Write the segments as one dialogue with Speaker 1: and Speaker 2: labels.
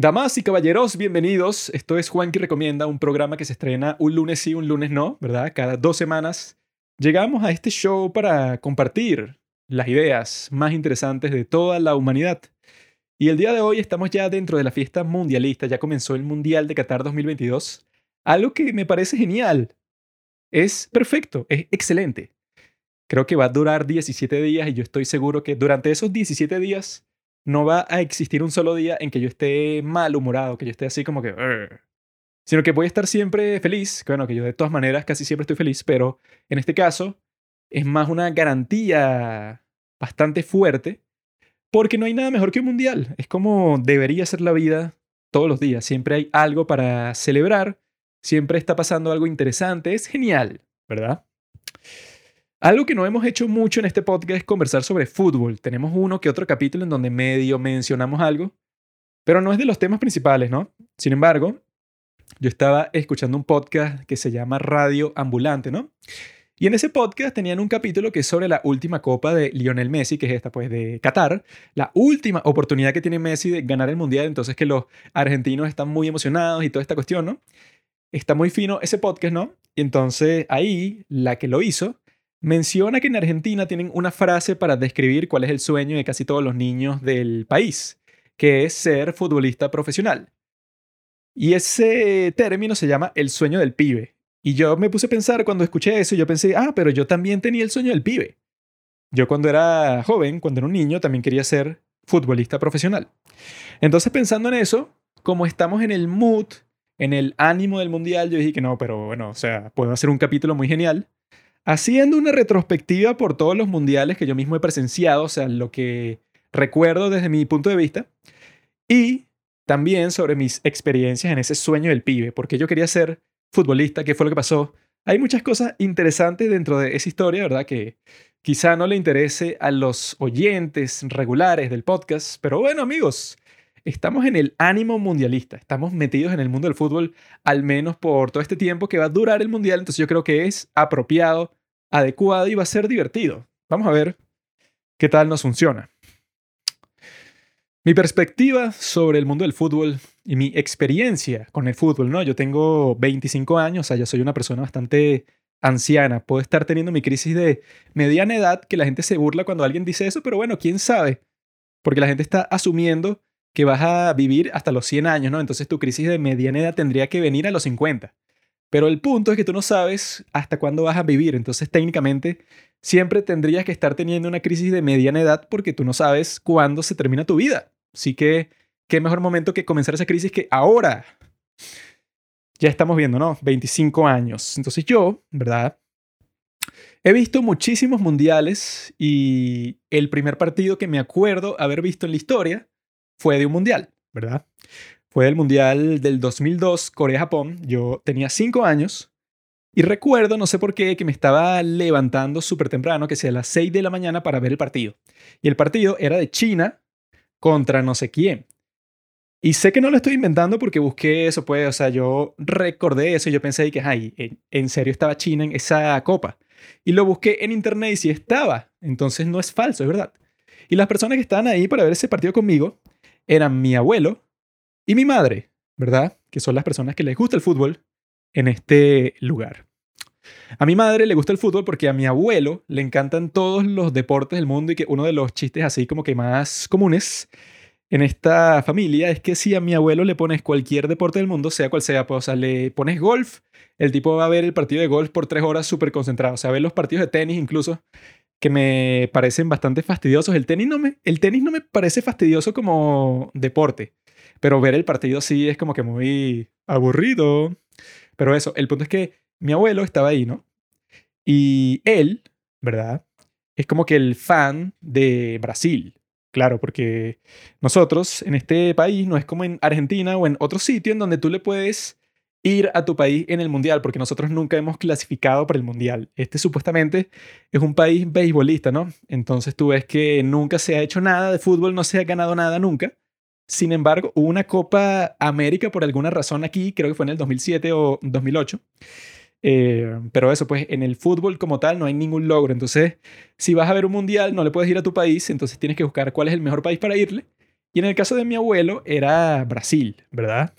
Speaker 1: Damas y caballeros, bienvenidos. Esto es Juan que Recomienda, un programa que se estrena un lunes sí, un lunes no, ¿verdad? Cada dos semanas llegamos a este show para compartir las ideas más interesantes de toda la humanidad. Y el día de hoy estamos ya dentro de la fiesta mundialista, ya comenzó el Mundial de Qatar 2022. Algo que me parece genial. Es perfecto, es excelente. Creo que va a durar 17 días y yo estoy seguro que durante esos 17 días no va a existir un solo día en que yo esté malhumorado, que yo esté así como que... Sino que voy a estar siempre feliz, que bueno, que yo de todas maneras casi siempre estoy feliz, pero en este caso es más una garantía bastante fuerte, porque no hay nada mejor que un mundial. Es como debería ser la vida todos los días. Siempre hay algo para celebrar, siempre está pasando algo interesante, es genial, ¿verdad? Algo que no hemos hecho mucho en este podcast es conversar sobre fútbol. Tenemos uno que otro capítulo en donde medio mencionamos algo, pero no es de los temas principales, ¿no? Sin embargo, yo estaba escuchando un podcast que se llama Radio Ambulante, ¿no? Y en ese podcast tenían un capítulo que es sobre la última copa de Lionel Messi, que es esta, pues, de Qatar. La última oportunidad que tiene Messi de ganar el Mundial, entonces que los argentinos están muy emocionados y toda esta cuestión, ¿no? Está muy fino ese podcast, ¿no? Y entonces ahí, la que lo hizo, menciona que en Argentina tienen una frase para describir cuál es el sueño de casi todos los niños del país, que es ser futbolista profesional. Y ese término se llama el sueño del pibe. Y yo me puse a pensar cuando escuché eso, yo pensé, ah, pero yo también tenía el sueño del pibe. Yo cuando era joven, cuando era un niño, también quería ser futbolista profesional. Entonces pensando en eso, como estamos en el mood, en el ánimo del mundial, yo dije que no, pero bueno, o sea, puedo hacer un capítulo muy genial haciendo una retrospectiva por todos los mundiales que yo mismo he presenciado, o sea, lo que recuerdo desde mi punto de vista, y también sobre mis experiencias en ese sueño del pibe, porque yo quería ser futbolista, qué fue lo que pasó. Hay muchas cosas interesantes dentro de esa historia, ¿verdad? Que quizá no le interese a los oyentes regulares del podcast, pero bueno, amigos, estamos en el ánimo mundialista, estamos metidos en el mundo del fútbol al menos por todo este tiempo que va a durar el mundial, entonces yo creo que es apropiado adecuado y va a ser divertido. Vamos a ver qué tal nos funciona. Mi perspectiva sobre el mundo del fútbol y mi experiencia con el fútbol, ¿no? Yo tengo 25 años, o sea, yo soy una persona bastante anciana. Puedo estar teniendo mi crisis de mediana edad, que la gente se burla cuando alguien dice eso, pero bueno, quién sabe. Porque la gente está asumiendo que vas a vivir hasta los 100 años, ¿no? Entonces tu crisis de mediana edad tendría que venir a los 50. Pero el punto es que tú no sabes hasta cuándo vas a vivir. Entonces, técnicamente, siempre tendrías que estar teniendo una crisis de mediana edad porque tú no sabes cuándo se termina tu vida. Así que, qué mejor momento que comenzar esa crisis que ahora. Ya estamos viendo, ¿no? 25 años. Entonces yo, ¿verdad? He visto muchísimos mundiales y el primer partido que me acuerdo haber visto en la historia fue de un mundial, ¿verdad? Fue el Mundial del 2002, Corea-Japón. Yo tenía cinco años y recuerdo, no sé por qué, que me estaba levantando súper temprano, que sea las 6 de la mañana para ver el partido. Y el partido era de China contra no sé quién. Y sé que no lo estoy inventando porque busqué eso, pues, o sea, yo recordé eso y yo pensé que, ay, en serio estaba China en esa copa. Y lo busqué en internet y sí estaba. Entonces no es falso, es verdad. Y las personas que estaban ahí para ver ese partido conmigo eran mi abuelo, y mi madre, ¿verdad? Que son las personas que les gusta el fútbol en este lugar. A mi madre le gusta el fútbol porque a mi abuelo le encantan todos los deportes del mundo y que uno de los chistes así como que más comunes en esta familia es que si a mi abuelo le pones cualquier deporte del mundo, sea cual sea, pues, o sea, le pones golf, el tipo va a ver el partido de golf por tres horas súper concentrado, o sea, ver los partidos de tenis incluso, que me parecen bastante fastidiosos. El tenis, no me, el tenis no me parece fastidioso como deporte. Pero ver el partido sí es como que muy aburrido. Pero eso, el punto es que mi abuelo estaba ahí, ¿no? Y él, ¿verdad? Es como que el fan de Brasil. Claro, porque nosotros en este país no es como en Argentina o en otro sitio en donde tú le puedes ir a tu país en el mundial, porque nosotros nunca hemos clasificado para el mundial. Este supuestamente es un país beisbolista, ¿no? Entonces tú ves que nunca se ha hecho nada de fútbol, no se ha ganado nada nunca. Sin embargo, hubo una Copa América por alguna razón aquí, creo que fue en el 2007 o 2008. Eh, pero eso, pues en el fútbol como tal no hay ningún logro. Entonces, si vas a ver un mundial, no le puedes ir a tu país, entonces tienes que buscar cuál es el mejor país para irle. Y en el caso de mi abuelo era Brasil, ¿verdad?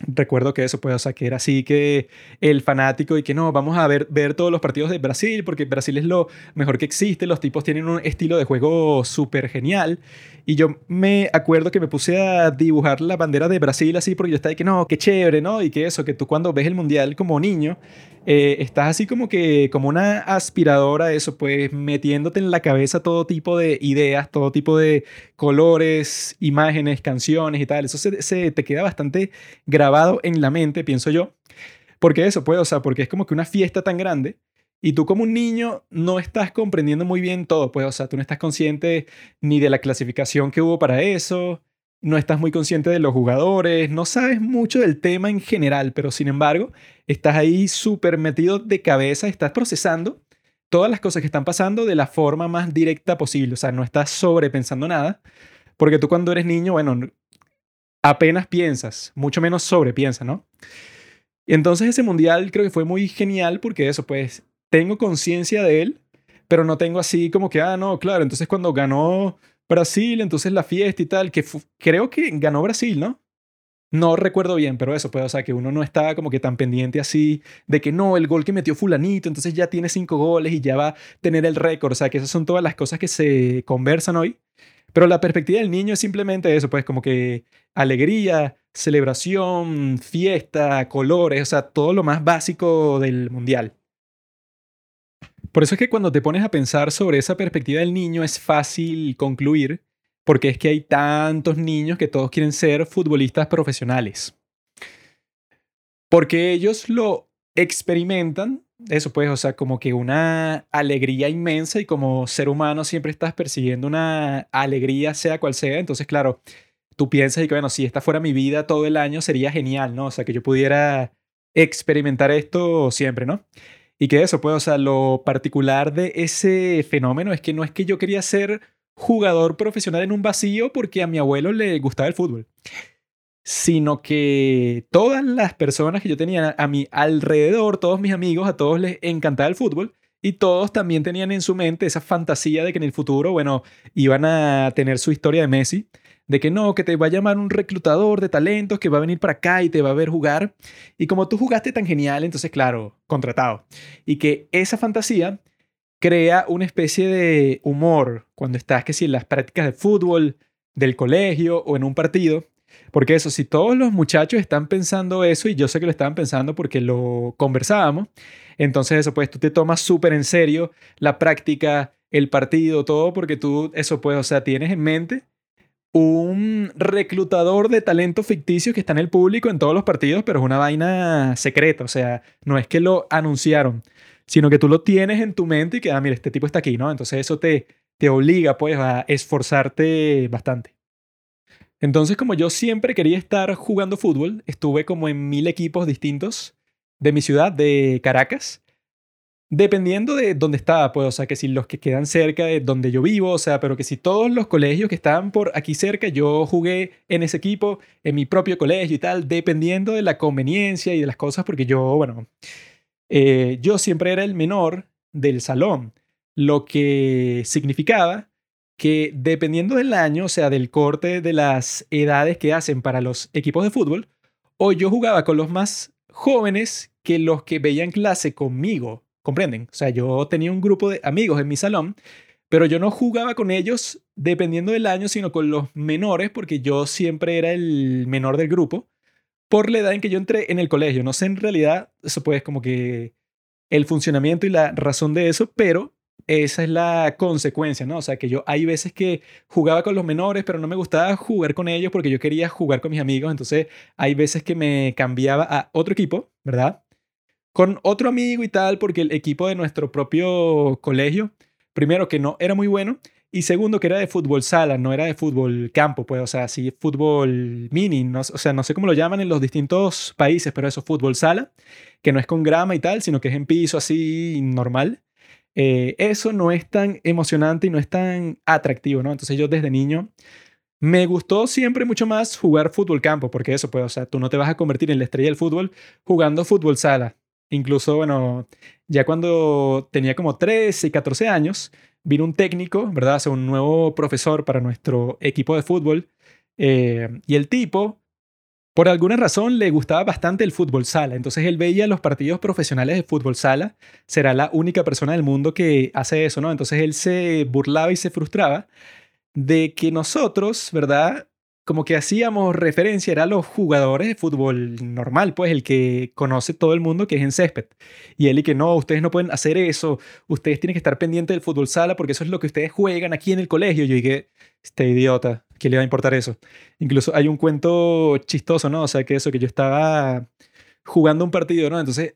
Speaker 1: Recuerdo que eso, pues, o sea, que era así que el fanático y que no, vamos a ver, ver todos los partidos de Brasil porque Brasil es lo mejor que existe, los tipos tienen un estilo de juego súper genial. Y yo me acuerdo que me puse a dibujar la bandera de Brasil así porque yo estaba de que no, qué chévere, ¿no? Y que eso, que tú cuando ves el mundial como niño, eh, estás así como que como una aspiradora, eso, pues metiéndote en la cabeza todo tipo de ideas, todo tipo de colores, imágenes, canciones y tal. Eso se, se te queda bastante grabado en la mente, pienso yo. Porque eso, pues, o sea, porque es como que una fiesta tan grande y tú como un niño no estás comprendiendo muy bien todo, pues, o sea, tú no estás consciente ni de la clasificación que hubo para eso, no estás muy consciente de los jugadores, no sabes mucho del tema en general, pero sin embargo, estás ahí súper metido de cabeza, estás procesando todas las cosas que están pasando de la forma más directa posible, o sea, no estás sobrepensando nada, porque tú cuando eres niño, bueno, apenas piensas, mucho menos sobrepiensas, ¿no? Y entonces ese mundial creo que fue muy genial porque eso, pues, tengo conciencia de él, pero no tengo así como que, ah, no, claro, entonces cuando ganó Brasil, entonces la fiesta y tal, que creo que ganó Brasil, ¿no? No recuerdo bien, pero eso, pues, o sea, que uno no estaba como que tan pendiente así de que no, el gol que metió fulanito, entonces ya tiene cinco goles y ya va a tener el récord, o sea, que esas son todas las cosas que se conversan hoy. Pero la perspectiva del niño es simplemente eso, pues como que alegría, celebración, fiesta, colores, o sea, todo lo más básico del mundial. Por eso es que cuando te pones a pensar sobre esa perspectiva del niño es fácil concluir porque es que hay tantos niños que todos quieren ser futbolistas profesionales. Porque ellos lo experimentan, eso pues, o sea, como que una alegría inmensa y como ser humano siempre estás persiguiendo una alegría sea cual sea, entonces claro, tú piensas y que bueno, si esta fuera mi vida todo el año sería genial, ¿no? O sea, que yo pudiera experimentar esto siempre, ¿no? Y que eso, pues, o sea, lo particular de ese fenómeno es que no es que yo quería ser jugador profesional en un vacío porque a mi abuelo le gustaba el fútbol, sino que todas las personas que yo tenía a mi alrededor, todos mis amigos, a todos les encantaba el fútbol y todos también tenían en su mente esa fantasía de que en el futuro, bueno, iban a tener su historia de Messi de que no, que te va a llamar un reclutador de talentos que va a venir para acá y te va a ver jugar. Y como tú jugaste tan genial, entonces, claro, contratado. Y que esa fantasía crea una especie de humor cuando estás, que si en las prácticas de fútbol, del colegio o en un partido. Porque eso, si todos los muchachos están pensando eso, y yo sé que lo estaban pensando porque lo conversábamos, entonces eso, pues tú te tomas súper en serio la práctica, el partido, todo, porque tú, eso pues, o sea, tienes en mente un reclutador de talento ficticio que está en el público en todos los partidos, pero es una vaina secreta, o sea, no es que lo anunciaron, sino que tú lo tienes en tu mente y que, ah, mira, este tipo está aquí, ¿no? Entonces eso te, te obliga pues a esforzarte bastante. Entonces, como yo siempre quería estar jugando fútbol, estuve como en mil equipos distintos de mi ciudad, de Caracas, Dependiendo de dónde estaba, pues, o sea, que si los que quedan cerca de donde yo vivo, o sea, pero que si todos los colegios que estaban por aquí cerca, yo jugué en ese equipo, en mi propio colegio y tal, dependiendo de la conveniencia y de las cosas, porque yo, bueno, eh, yo siempre era el menor del salón, lo que significaba que dependiendo del año, o sea, del corte de las edades que hacen para los equipos de fútbol, o yo jugaba con los más jóvenes que los que veían clase conmigo ¿Comprenden? O sea, yo tenía un grupo de amigos en mi salón, pero yo no jugaba con ellos dependiendo del año, sino con los menores, porque yo siempre era el menor del grupo, por la edad en que yo entré en el colegio. No sé en realidad, eso pues como que el funcionamiento y la razón de eso, pero esa es la consecuencia, ¿no? O sea, que yo hay veces que jugaba con los menores, pero no me gustaba jugar con ellos porque yo quería jugar con mis amigos, entonces hay veces que me cambiaba a otro equipo, ¿verdad? Con otro amigo y tal, porque el equipo de nuestro propio colegio, primero que no era muy bueno, y segundo que era de fútbol sala, no era de fútbol campo, pues, o sea, sí, fútbol mini, no, o sea, no sé cómo lo llaman en los distintos países, pero eso, fútbol sala, que no es con grama y tal, sino que es en piso así normal. Eh, eso no es tan emocionante y no es tan atractivo, ¿no? Entonces yo desde niño me gustó siempre mucho más jugar fútbol campo, porque eso, pues, o sea, tú no te vas a convertir en la estrella del fútbol jugando fútbol sala. Incluso, bueno, ya cuando tenía como 13 y 14 años, vino un técnico, ¿verdad? O un nuevo profesor para nuestro equipo de fútbol Eh, y el tipo, por alguna razón, le gustaba bastante el fútbol sala. Entonces él veía los partidos profesionales de fútbol sala. Será la única persona del mundo que hace eso, ¿no? Entonces él se burlaba y se frustraba de que nosotros, ¿verdad? Como que hacíamos referencia era a los jugadores de fútbol normal, pues el que conoce todo el mundo que es en césped. Y él y que no, ustedes no pueden hacer eso, ustedes tienen que estar pendientes del fútbol sala porque eso es lo que ustedes juegan aquí en el colegio. Yo dije, este idiota, ¿qué le va a importar eso? Incluso hay un cuento chistoso, ¿no? O sea, que eso, que yo estaba jugando un partido, ¿no? Entonces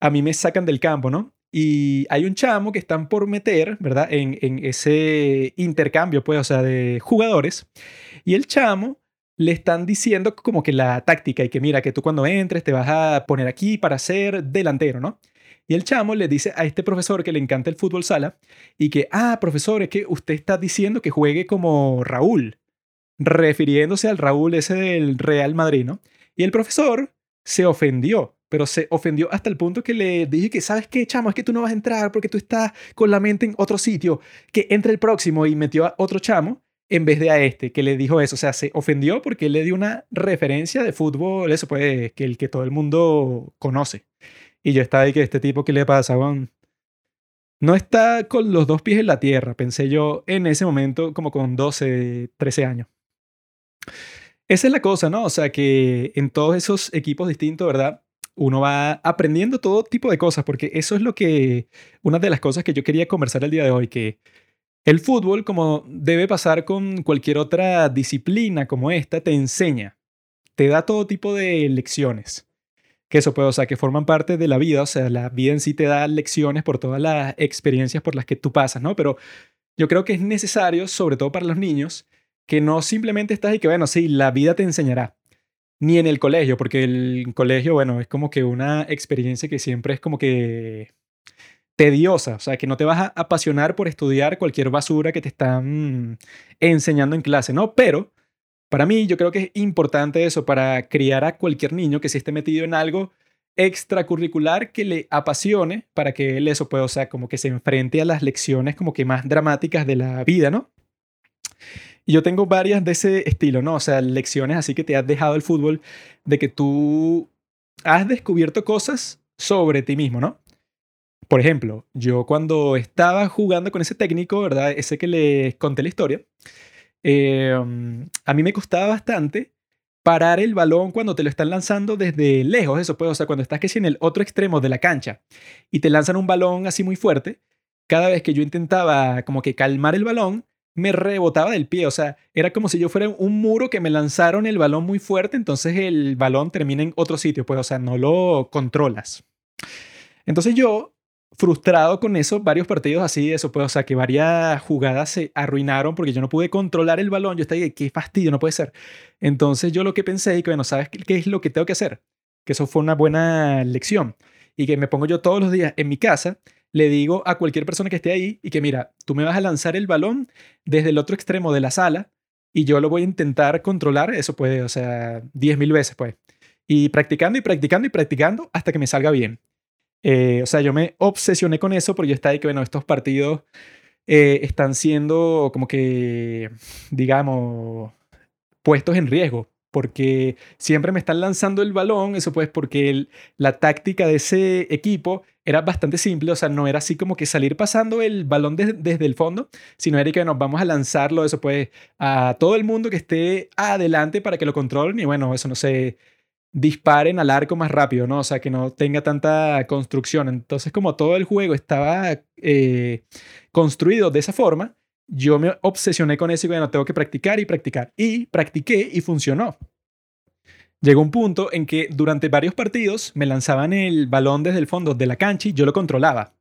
Speaker 1: a mí me sacan del campo, ¿no? Y hay un chamo que están por meter, ¿verdad? En, ese intercambio, pues, o sea, de jugadores. Y el chamo le están diciendo como que la táctica y que mira, que tú cuando entres te vas a poner aquí para ser delantero, ¿no? Y el chamo le dice a este profesor que le encanta el fútbol sala y que, ah, profesor, es que usted está diciendo que juegue como Raúl, refiriéndose al Raúl ese del Real Madrid, ¿no? Y el profesor se ofendió pero se ofendió hasta el punto que le dije que, ¿sabes qué, chamo? Es que tú no vas a entrar porque tú estás con la mente en otro sitio, que entre el próximo y metió a otro chamo en vez de a este, que le dijo eso. O sea, se ofendió porque él le dio una referencia de fútbol, eso pues, que el que todo el mundo conoce. Y yo estaba ahí que este tipo, ¿qué le pasa, Juan? No está con los dos pies en la tierra, pensé yo en ese momento, como con 12, 13 años. Esa es la cosa, ¿no? O sea, que en todos esos equipos distintos, ¿verdad? Uno va aprendiendo todo tipo de cosas, porque eso es lo que, una de las cosas que yo quería conversar el día de hoy, que el fútbol, como debe pasar con cualquier otra disciplina como esta, te enseña, te da todo tipo de lecciones. Que eso puede, o sea, que forman parte de la vida, o sea, la vida en sí te da lecciones por todas las experiencias por las que tú pasas, ¿no? Pero yo creo que es necesario, sobre todo para los niños, que no simplemente estás y que, bueno, sí, la vida te enseñará, ni en el colegio, porque el colegio, bueno, es como que una experiencia que siempre es como que tediosa, o sea, que no te vas a apasionar por estudiar cualquier basura que te están enseñando en clase, ¿no? Pero para mí yo creo que es importante eso para criar a cualquier niño que se esté metido en algo extracurricular que le apasione para que él eso pueda, o sea, como que se enfrente a las lecciones como que más dramáticas de la vida, ¿no? Y yo tengo varias de ese estilo, ¿no? O sea, lecciones así que te has dejado el fútbol, de que tú has descubierto cosas sobre ti mismo, ¿no? Por ejemplo, yo cuando estaba jugando con ese técnico, ¿verdad? Ese que les conté la historia, em, a mí me costaba bastante parar el balón cuando te lo están lanzando desde lejos, eso puede, o sea, cuando estás que en el otro extremo de la cancha y te lanzan un balón así muy fuerte, cada vez que yo intentaba como que calmar el balón, me rebotaba del pie, o sea, era como si yo fuera un muro que me lanzaron el balón muy fuerte, entonces el balón termina en otro sitio, pues, o sea, no lo controlas. Entonces yo, frustrado con eso, varios partidos así, eso, pues, o sea, que varias jugadas se arruinaron porque yo no pude controlar el balón, yo estaba, qué fastidio, no puede ser. Entonces yo lo que pensé, y que, bueno, ¿sabes qué es lo que tengo que hacer? Que eso fue una buena lección y que me pongo yo todos los días en mi casa le digo a cualquier persona que esté ahí y que mira, tú me vas a lanzar el balón desde el otro extremo de la sala y yo lo voy a intentar controlar, eso puede, o sea, 10.000 veces pues. Y practicando y practicando y practicando hasta que me salga bien. Eh, o sea, yo me obsesioné con eso porque yo estaba ahí que, bueno, estos partidos eh, están siendo como que, digamos, puestos en riesgo porque siempre me están lanzando el balón, eso pues porque la táctica de ese equipo era bastante simple, o sea, no era así como que salir pasando el balón desde el fondo, sino era que nos vamos a lanzarlo, eso pues, a todo el mundo que esté adelante para que lo controlen y bueno, eso no se disparen al arco más rápido, ¿no? O sea, que no tenga tanta construcción. Entonces, como todo el juego estaba eh, construido de esa forma, yo me obsesioné con eso y bueno, tengo que practicar y practicar. Y practiqué y funcionó. Llegó un punto en que durante varios partidos me lanzaban el balón desde el fondo de la cancha y yo lo controlaba.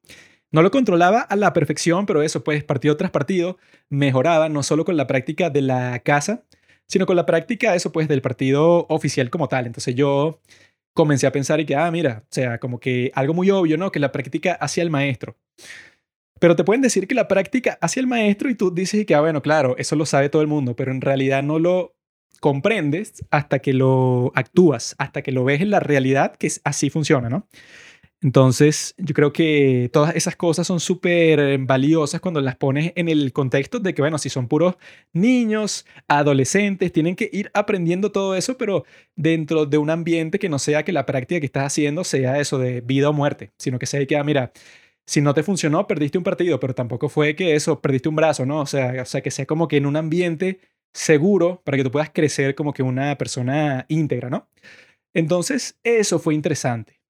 Speaker 1: No lo controlaba a la perfección, pero eso, pues partido tras partido mejoraba, no solo con la práctica de la casa, sino con la práctica, eso, pues del partido oficial como tal. Entonces yo comencé a pensar y que, ah, mira, o sea, como que algo muy obvio, ¿no? Que la práctica hacia el maestro. Pero te pueden decir que la práctica hacia el maestro y tú dices que, ah, bueno, claro, eso lo sabe todo el mundo, pero en realidad no lo comprendes hasta que lo actúas, hasta que lo ves en la realidad que así funciona, ¿no? Entonces, yo creo que todas esas cosas son súper valiosas cuando las pones en el contexto de que, bueno, si son puros niños, adolescentes, tienen que ir aprendiendo todo eso, pero dentro de un ambiente que no sea que la práctica que estás haciendo sea eso de vida o muerte, sino que sea que, ah, mira, si no te funcionó, perdiste un partido, pero tampoco fue que eso, perdiste un brazo, ¿no? O sea, o sea, que sea como que en un ambiente seguro para que tú puedas crecer como que una persona íntegra, ¿no? Entonces, eso fue interesante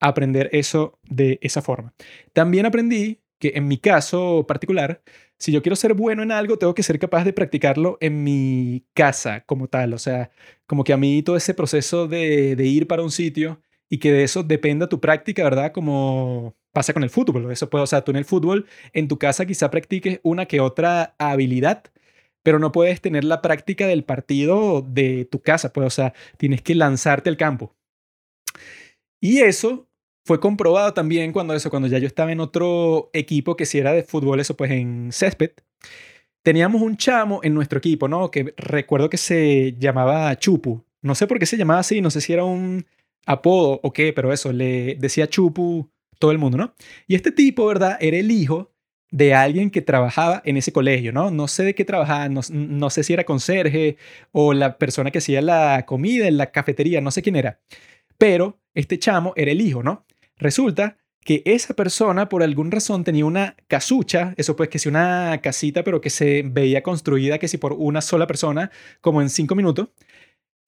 Speaker 1: aprender eso de esa forma. También aprendí que en mi caso particular, si yo quiero ser bueno en algo, tengo que ser capaz de practicarlo en mi casa como tal. O sea, como que a mí todo ese proceso de, ir para un sitio y que de eso dependa tu práctica, ¿verdad? Como pasa con el fútbol. Eso puede, o sea, tú en el fútbol, en tu casa quizá practiques una que otra habilidad, pero no puedes tener la práctica del partido de tu casa. Pues, o sea, tienes que lanzarte al campo. Y eso fue comprobado también cuando eso, cuando ya yo estaba en otro equipo que si era de fútbol, eso pues en césped. Teníamos un chamo en nuestro equipo, ¿no? Que recuerdo que se llamaba Chupu. No sé por qué se llamaba así, no sé si era un apodo o qué, pero eso, le decía Chupu todo el mundo, ¿no? Y este tipo, ¿verdad? Era el hijo de alguien que trabajaba en ese colegio, ¿no? No sé de qué trabajaba, no, no sé si era conserje o la persona que hacía la comida en la cafetería, no sé quién era. Pero este chamo era el hijo, ¿no? Resulta que esa persona por alguna razón tenía una casucha, eso pues que si una casita, pero que se veía construida que si por una sola persona, como en cinco minutos,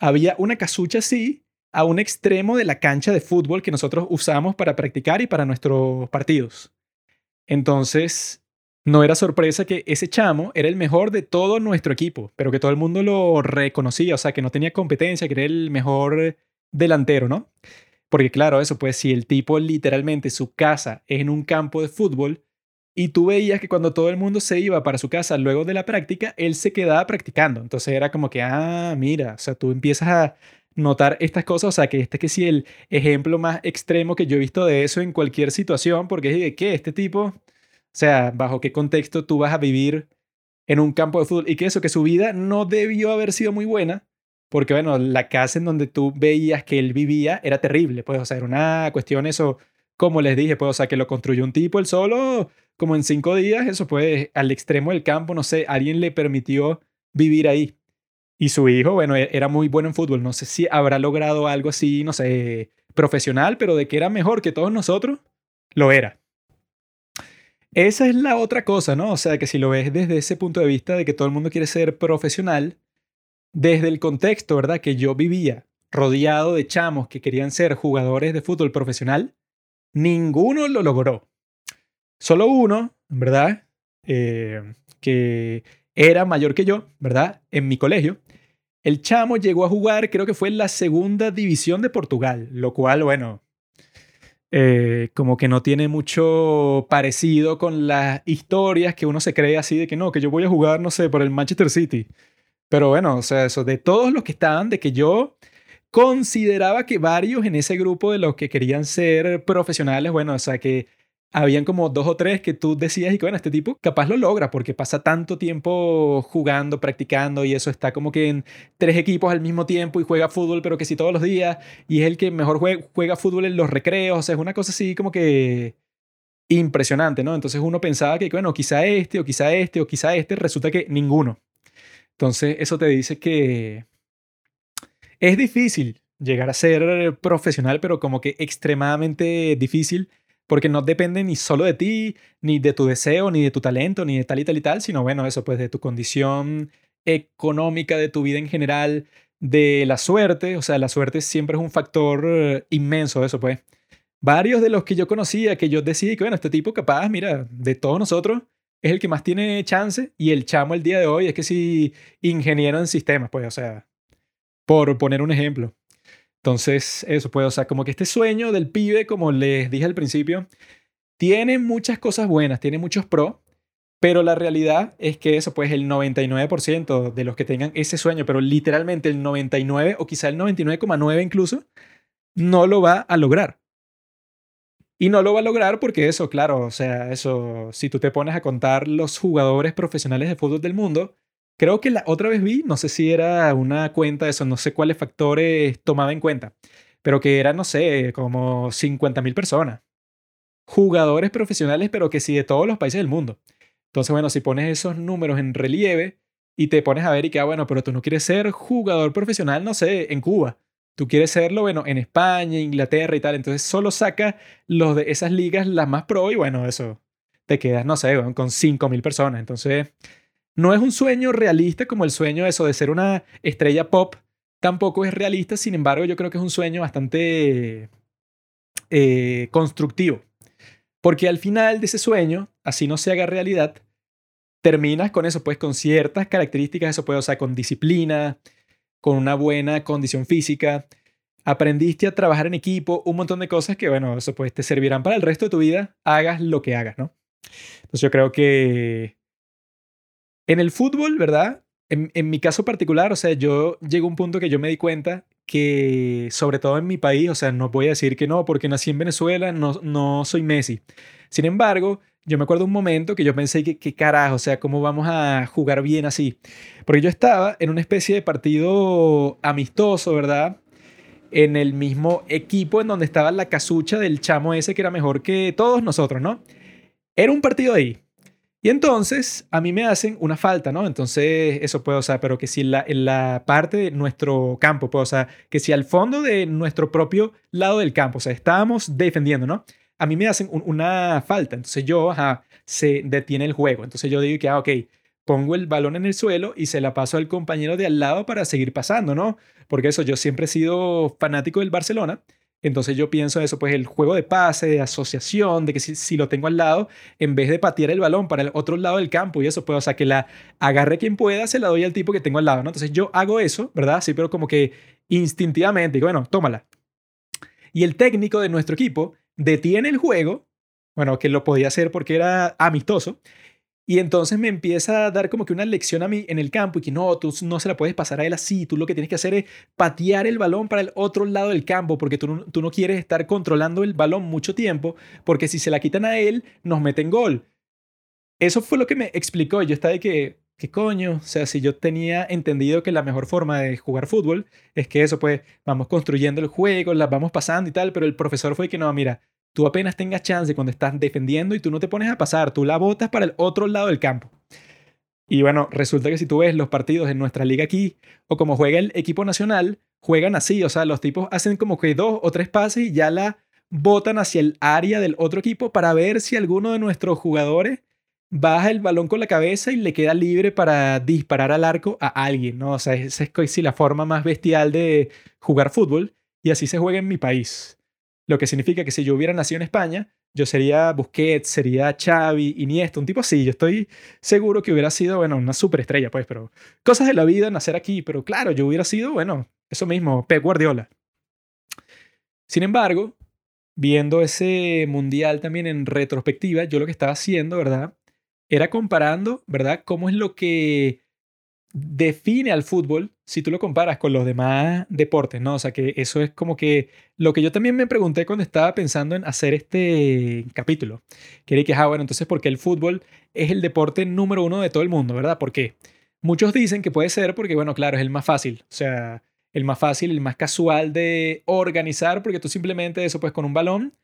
Speaker 1: había una casucha así a un extremo de la cancha de fútbol que nosotros usamos para practicar y para nuestros partidos. Entonces, no era sorpresa que ese chamo era el mejor de todo nuestro equipo, pero que todo el mundo lo reconocía, o sea, que no tenía competencia, que era el mejor delantero, ¿no? Porque claro, eso pues si el tipo literalmente su casa es en un campo de fútbol y tú veías que cuando todo el mundo se iba para su casa luego de la práctica, él se quedaba practicando. Entonces era como que, ah, mira, o sea, tú empiezas a notar estas cosas, o sea, que este es que sí el ejemplo más extremo que yo he visto de eso en cualquier situación, porque es de que este tipo, o sea, bajo qué contexto tú vas a vivir en un campo de fútbol y que eso, que su vida no debió haber sido muy buena, porque bueno, la casa en donde tú veías que él vivía era terrible, pues, o sea, una cuestión eso, como les dije, pues, o sea, que lo construyó un tipo él solo, como en cinco días, eso pues, al extremo del campo, no sé, alguien le permitió vivir ahí. Y su hijo, bueno, e-, era muy bueno en fútbol, no sé si habrá logrado algo así, no sé, profesional, pero de que era mejor que todos nosotros, lo era. Esa es la otra cosa, ¿no? O sea, que si lo ves desde ese punto de vista de que todo el mundo quiere ser profesional, desde el contexto, ¿verdad? Que yo vivía rodeado de chamos que querían ser jugadores de fútbol profesional, ninguno lo logró. Solo uno, ¿verdad? Eh, que era mayor que yo, ¿verdad? En mi colegio. El chamo llegó a jugar, creo que fue en la segunda división de Portugal, lo cual, bueno, eh, como que no tiene mucho parecido con las historias que uno se cree así de que no, que yo voy a jugar, no sé, por el Manchester City. Pero bueno, o sea, eso, de todos los que estaban, de que yo consideraba que varios en ese grupo de los que querían ser profesionales, bueno, o sea, que habían como dos o tres que tú decías y que, bueno, este tipo capaz lo logra porque pasa tanto tiempo jugando, practicando y eso está como que en tres equipos al mismo tiempo y juega fútbol, pero que sí todos los días y es el que mejor juega, fútbol en los recreos, o sea, es una cosa así como que impresionante, ¿no? Entonces uno pensaba que, bueno, quizá este o quizá este o quizá este, resulta que ninguno. Entonces, eso te dice que es difícil llegar a ser profesional, pero como que extremadamente difícil, porque no depende ni solo de ti, ni de tu deseo, ni de tu talento, ni de tal y tal y tal, sino bueno, eso pues de tu condición económica, de tu vida en general, de la suerte, o sea, la suerte siempre es un factor inmenso, eso pues. Varios de los que yo conocía, que yo decía que bueno, este tipo capaz, mira, de todos nosotros, es el que más tiene chance y el chamo el día de hoy es que si ingeniero en sistemas, pues, o sea, por poner un ejemplo. Entonces, eso puede, o sea, como que este sueño del pibe, como les dije al principio, tiene muchas cosas buenas, tiene muchos pros, pero la realidad es que eso, pues el 99% de los que tengan ese sueño, pero literalmente el 99 o quizá el 99,9 incluso, no lo va a lograr. Y no lo va a lograr porque eso, claro, o sea, eso, si tú te pones a contar los jugadores profesionales de fútbol del mundo, creo que la otra vez vi, no sé si era una cuenta de eso, no sé cuáles factores tomaba en cuenta, pero que eran, no sé, como 50.000 personas. Jugadores profesionales, pero que sí de todos los países del mundo. Entonces, bueno, si pones esos números en relieve y te pones a ver y que, ah, bueno, pero tú no quieres ser jugador profesional, no sé, en Cuba. Tú quieres serlo, bueno, en España, Inglaterra y tal. Entonces solo saca los de esas ligas las más pro y bueno, eso te quedas, no sé, con 5.000 personas. Entonces, no es un sueño realista como el sueño eso de ser una estrella pop. Tampoco es realista, sin embargo, yo creo que es un sueño bastante eh, constructivo. Porque al final de ese sueño, así no se haga realidad, terminas con eso, pues con ciertas características, eso puede, o sea, con disciplina, con una buena condición física, aprendiste a trabajar en equipo, un montón de cosas que, bueno, eso pues te servirán para el resto de tu vida, hagas lo que hagas, ¿no? Entonces yo creo que en el fútbol, ¿verdad? En, mi caso particular, o sea, yo llego a un punto que yo me di cuenta que, sobre todo en mi país, o sea, no voy a decir que no, porque nací en Venezuela, no, no soy Messi. Sin embargo, yo me acuerdo un momento que yo pensé que, qué carajo, o sea, ¿cómo vamos a jugar bien así? Porque yo estaba en una especie de partido amistoso, ¿verdad? En el mismo equipo en donde estaba la casucha del chamo ese que era mejor que todos nosotros, ¿no? Era un partido ahí. Y entonces a mí me hacen una falta, ¿no? Entonces eso puede, o sea, pero que si la, en la parte de nuestro campo, pues, o que si al fondo de nuestro propio lado del campo, o sea, estábamos defendiendo, ¿no? a mí me hacen una falta. Entonces yo, ajá, se detiene el juego. Entonces yo digo que, ah, ok, pongo el balón en el suelo y se la paso al compañero de al lado para seguir pasando, ¿no? Porque eso, yo siempre he sido fanático del Barcelona. Entonces yo pienso eso, pues el juego de pase, de asociación, de que si, lo tengo al lado, en vez de patear el balón para el otro lado del campo y eso, pues, o sea, que la agarre quien pueda, se la doy al tipo que tengo al lado, ¿no? Entonces yo hago eso, ¿verdad? Sí, pero como que instintivamente, digo, bueno, tómala. Y el técnico de nuestro equipo detiene el juego, bueno, que lo podía hacer porque era amistoso, y entonces me empieza a dar como que una lección a mí en el campo y que no, tú no se la puedes pasar a él así, tú lo que tienes que hacer es patear el balón para el otro lado del campo porque tú, tú no quieres estar controlando el balón mucho tiempo porque si se la quitan a él nos meten gol. Eso fue lo que me explicó. Yo estaba de que, ¿qué coño? O sea, si yo tenía entendido que la mejor forma de jugar fútbol es que eso, pues, vamos construyendo el juego, las vamos pasando y tal, pero el profesor fue que no, mira, tú apenas tengas chance cuando estás defendiendo y tú no te pones a pasar, tú la botas para el otro lado del campo. Y bueno, resulta que si tú ves los partidos en nuestra liga aquí, o como juega el equipo nacional, juegan así, o sea, los tipos hacen como que dos o tres pases y ya la botan hacia el área del otro equipo para ver si alguno de nuestros jugadores baja el balón con la cabeza y le queda libre para disparar al arco a alguien, ¿no? O sea, esa es la forma más bestial de jugar fútbol y así se juega en mi país. Lo que significa que si yo hubiera nacido en España, yo sería Busquets, sería Xavi, Iniesta, un tipo así. Yo estoy seguro que hubiera sido, bueno, una superestrella, pues, pero cosas de la vida, nacer aquí, pero claro, yo hubiera sido, bueno, eso mismo, Pep Guardiola. Sin embargo, viendo ese mundial también en retrospectiva, yo lo que estaba haciendo, ¿verdad? era comparando, ¿verdad? ¿Cómo es lo que define al fútbol si tú lo comparas con los demás deportes, ¿no? O sea, que eso es como que lo que yo también me pregunté cuando estaba pensando en hacer este capítulo. Quería que, ah, bueno, entonces, ¿por qué el fútbol es el deporte número uno de todo el mundo, ¿verdad? Porque muchos dicen que puede ser porque, bueno, claro, es el más fácil. O sea, el más fácil, el más casual de organizar, porque tú simplemente eso, pues con un balón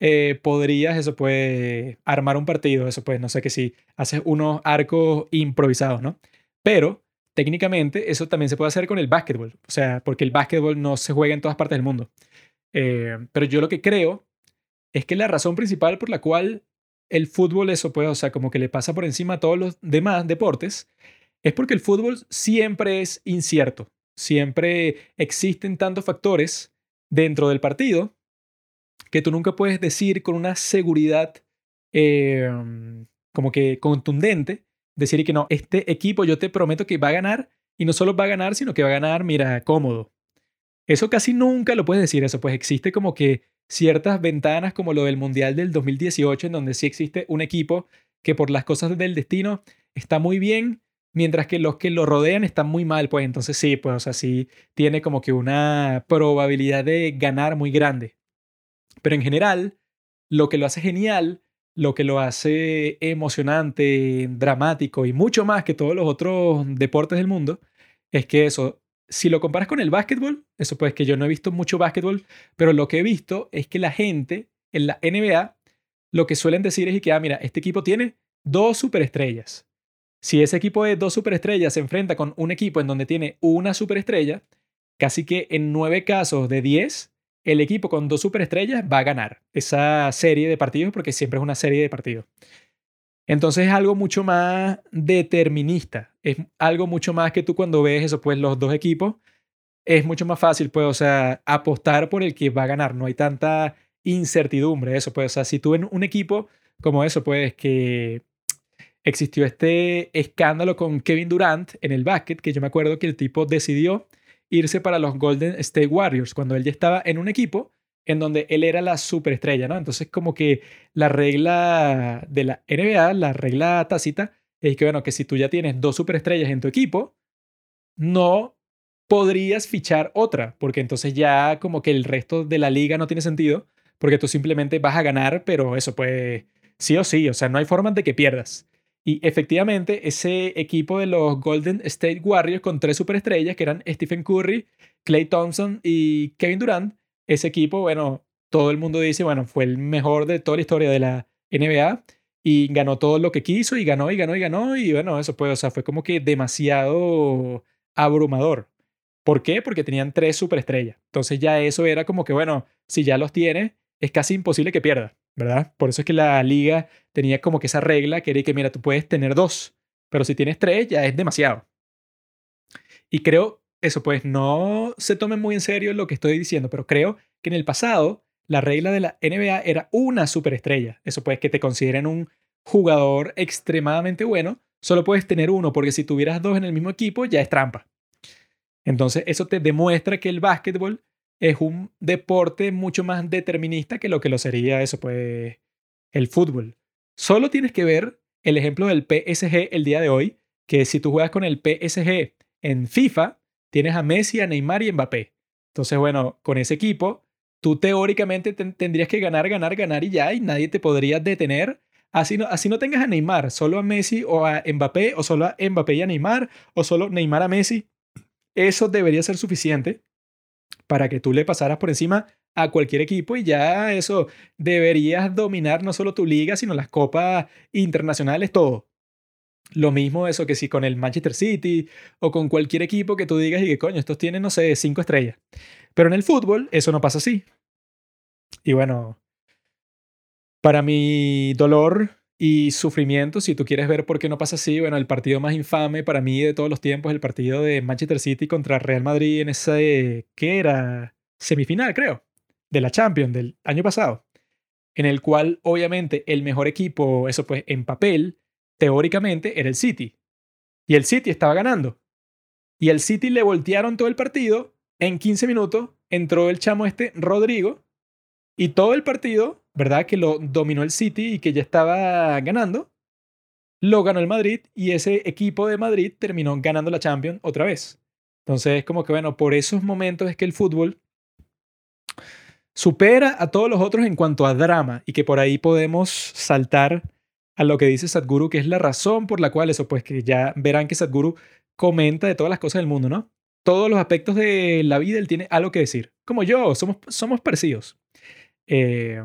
Speaker 1: eh, podrías, eso puede, armar un partido, eso pues, no sé, que si haces unos arcos improvisados, ¿no? Pero técnicamente eso también se puede hacer con el básquetbol, o sea, porque el básquetbol no se juega en todas partes del mundo. Eh, pero yo lo que creo es que la razón principal por la cual el fútbol eso puede, o sea, como que le pasa por encima a todos los demás deportes, es porque el fútbol siempre es incierto, siempre existen tantos factores dentro del partido que tú nunca puedes decir con una seguridad em, como que contundente, decir que no, este equipo yo te prometo que va a ganar y no solo va a ganar, sino que va a ganar, mira, cómodo. Eso casi nunca lo puedes decir, eso pues existe como que ciertas ventanas como lo del Mundial del 2018, en donde sí existe un equipo que por las cosas del destino está muy bien, mientras que los que lo rodean están muy mal, pues entonces sí, pues o sea, sí tiene como que una probabilidad de ganar muy grande. Pero en general, lo que lo hace genial, lo que lo hace emocionante, dramático y mucho más que todos los otros deportes del mundo, es que eso, si lo comparas con el básquetbol, eso pues que yo no he visto mucho básquetbol, pero lo que he visto es que la gente en la NBA lo que suelen decir es que, ah, mira, este equipo tiene dos superestrellas. Si ese equipo de dos superestrellas se enfrenta con un equipo en donde tiene una superestrella, casi que en nueve casos de diez, el equipo con dos superestrellas va a ganar esa serie de partidos porque siempre es una serie de partidos. Entonces es algo mucho más determinista. Es algo mucho más que tú cuando ves eso, pues los dos equipos, es mucho más fácil, pues, o sea, apostar por el que va a ganar. No hay tanta incertidumbre, eso, pues, o sea, si tú en un equipo como eso, pues, que existió este escándalo con Kevin Durant en el básquet, que yo me acuerdo que el tipo decidió irse para los Golden State Warriors cuando él ya estaba en un equipo en donde él era la superestrella, ¿no? Entonces como que la regla de la NBA, la regla tácita, es que, bueno, que si tú ya tienes dos superestrellas en tu equipo, no podrías fichar otra, porque entonces ya como que el resto de la liga no tiene sentido, porque tú simplemente vas a ganar, pero eso pues sí o sí, o sea, no hay forma de que pierdas. Y efectivamente, ese equipo de los Golden State Warriors con tres superestrellas, que eran Stephen Curry, Clay Thompson y Kevin Durant, ese equipo, bueno, todo el mundo dice, bueno, fue el mejor de toda la historia de la NBA y ganó todo lo que quiso y ganó y ganó y ganó y bueno, eso pues, o sea, fue como que demasiado abrumador. ¿Por qué? Porque tenían tres superestrellas. Entonces ya eso era como que, bueno, si ya los tiene, es casi imposible que pierda, ¿verdad? Por eso es que la liga tenía como que esa regla que era que, mira, tú puedes tener dos, pero si tienes tres ya es demasiado. Y creo eso pues no se tome muy en serio lo que estoy diciendo, pero creo que en el pasado la regla de la NBA era una superestrella. Eso pues que te consideren un jugador extremadamente bueno, solo puedes tener uno, porque si tuvieras dos en el mismo equipo ya es trampa. Entonces eso te demuestra que el básquetbol es un deporte mucho más determinista que lo que lo sería eso pues el fútbol. Solo tienes que ver el ejemplo del PSG el día de hoy, que si tú juegas con el PSG en FIFA, tienes a Messi, a Neymar y Mbappé. Entonces, bueno, con ese equipo, tú teóricamente tendrías que ganar, ganar, ganar y ya, y nadie te podría detener. Así no, así no tengas a Neymar, solo a Messi o a Mbappé, o solo a Mbappé y a Neymar, o solo Neymar a Messi. Eso debería ser suficiente para que tú le pasaras por encima a cualquier equipo y ya eso deberías dominar no solo tu liga, sino las copas internacionales, todo. Lo mismo eso que si con el Manchester City o con cualquier equipo que tú digas y que coño, estos tienen, no sé, cinco estrellas. Pero en el fútbol eso no pasa así. Y bueno, para mi dolor y sufrimiento, si tú quieres ver por qué no pasa así, bueno, el partido más infame para mí de todos los tiempos el partido de Manchester City contra Real Madrid en ese, ¿qué era? Semifinal, creo, de la Champions del año pasado, en el cual obviamente el mejor equipo, eso pues en papel, teóricamente era el City. Y el City estaba ganando. Y el City le voltearon todo el partido. En 15 minutos entró el chamo este Rodrigo. Y todo el partido, ¿verdad? Que lo dominó el City y que ya estaba ganando. Lo ganó el Madrid y ese equipo de Madrid terminó ganando la Champions otra vez. Entonces, como que bueno, por esos momentos es que el fútbol supera a todos los otros en cuanto a drama y que por ahí podemos saltar a lo que dice Sadhguru, que es la razón por la cual eso, pues que ya verán que Sadhguru comenta de todas las cosas del mundo, ¿no? Todos los aspectos de la vida él tiene algo que decir. Como yo, somos, somos parecidos. Eh,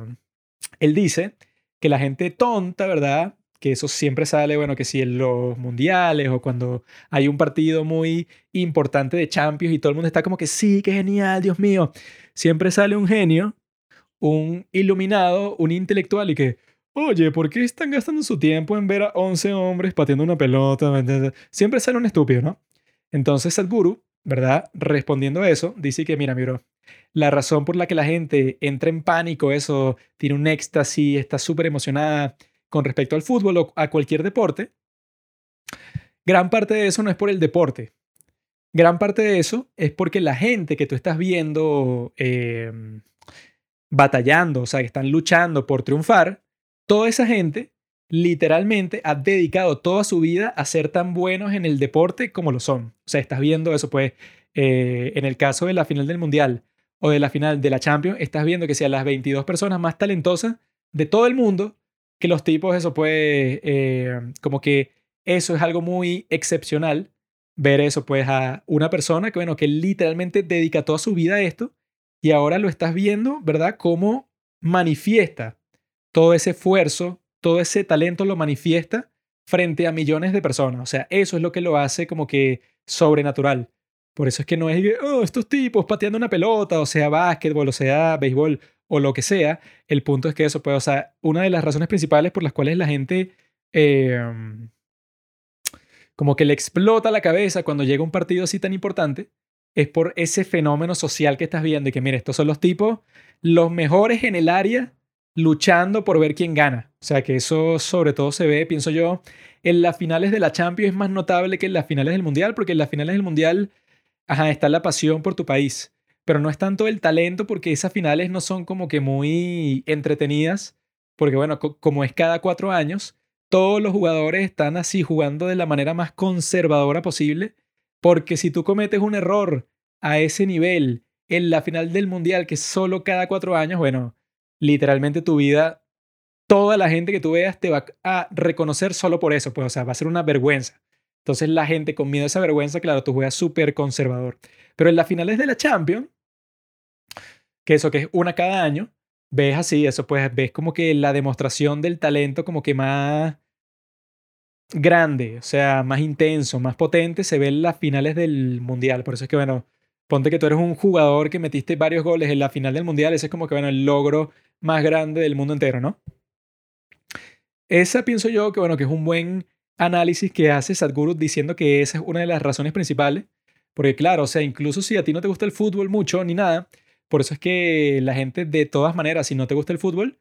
Speaker 1: él dice que la gente tonta, ¿verdad? Que eso siempre sale, bueno, que si en los mundiales o cuando hay un partido muy importante de Champions y todo el mundo está como que sí, qué genial, Dios mío. Siempre sale un genio, un iluminado, un intelectual y que, Oye, ¿por qué están gastando su tiempo en ver a 11 hombres pateando una pelota? Siempre sale un estúpido, ¿no? Entonces Sadhguru, ¿verdad? Respondiendo a eso, dice que, mira, miro, la razón por la que la gente entra en pánico, eso, tiene un éxtasis, está súper emocionada con respecto al fútbol o a cualquier deporte, gran parte de eso no es por el deporte. Gran parte de eso es porque la gente que tú estás viendo em, batallando, o sea, que están luchando por triunfar, Toda esa gente literalmente ha dedicado toda su vida a ser tan buenos en el deporte como lo son. O sea, estás viendo eso, pues, eh, en el caso de la final del Mundial o de la final de la Champions, estás viendo que sean las 22 personas más talentosas de todo el mundo, que los tipos, eso pues, eh, como que eso es algo muy excepcional ver eso, pues a una persona que, bueno, que literalmente dedica toda su vida a esto y ahora lo estás viendo, ¿verdad? Cómo manifiesta todo ese esfuerzo, todo ese talento lo manifiesta frente a millones de personas. O sea, eso es lo que lo hace como que sobrenatural. Por eso es que no es, oh, estos tipos pateando una pelota, o sea, básquetbol, o sea, béisbol, o lo que sea. El punto es que eso, pues, o sea, una de las razones principales por las cuales la gente em, como que le explota la cabeza cuando llega un partido así tan importante es por ese fenómeno social que estás viendo y que, mira, estos son los tipos, los mejores en el área luchando por ver quién gana. O sea que eso sobre todo se ve, pienso yo, en las finales de la Champions es más notable que en las finales del Mundial, porque en las finales del Mundial, ajá, está la pasión por tu país, pero no es tanto el talento porque esas finales no son como que muy entretenidas, porque bueno, como es cada cuatro años, todos los jugadores están así jugando de la manera más conservadora posible, porque si tú cometes un error a ese nivel en la final del Mundial, que es solo cada cuatro años, bueno, literalmente tu vida, toda la gente que tú veas te va a reconocer solo por eso, pues, o sea, va a ser una vergüenza. Entonces la gente con miedo a esa vergüenza, claro, tú juegas súper conservador. Pero en las finales de la Champions, que eso que es una cada año, ves así, eso pues ves como que la demostración del talento como que más grande, o sea, más intenso, más potente, se ve en las finales del Mundial. Por eso es que, bueno, ponte que tú eres un jugador que metiste varios goles en la final del Mundial, ese es como que, bueno, el logro más grande del mundo entero, ¿no? Esa pienso yo que, bueno, que es un buen análisis que hace Sadhguru diciendo que esa es una de las razones principales. Porque claro, o sea, incluso si a ti no te gusta el fútbol mucho ni nada, por eso es que la gente de todas maneras, si no te gusta el fútbol,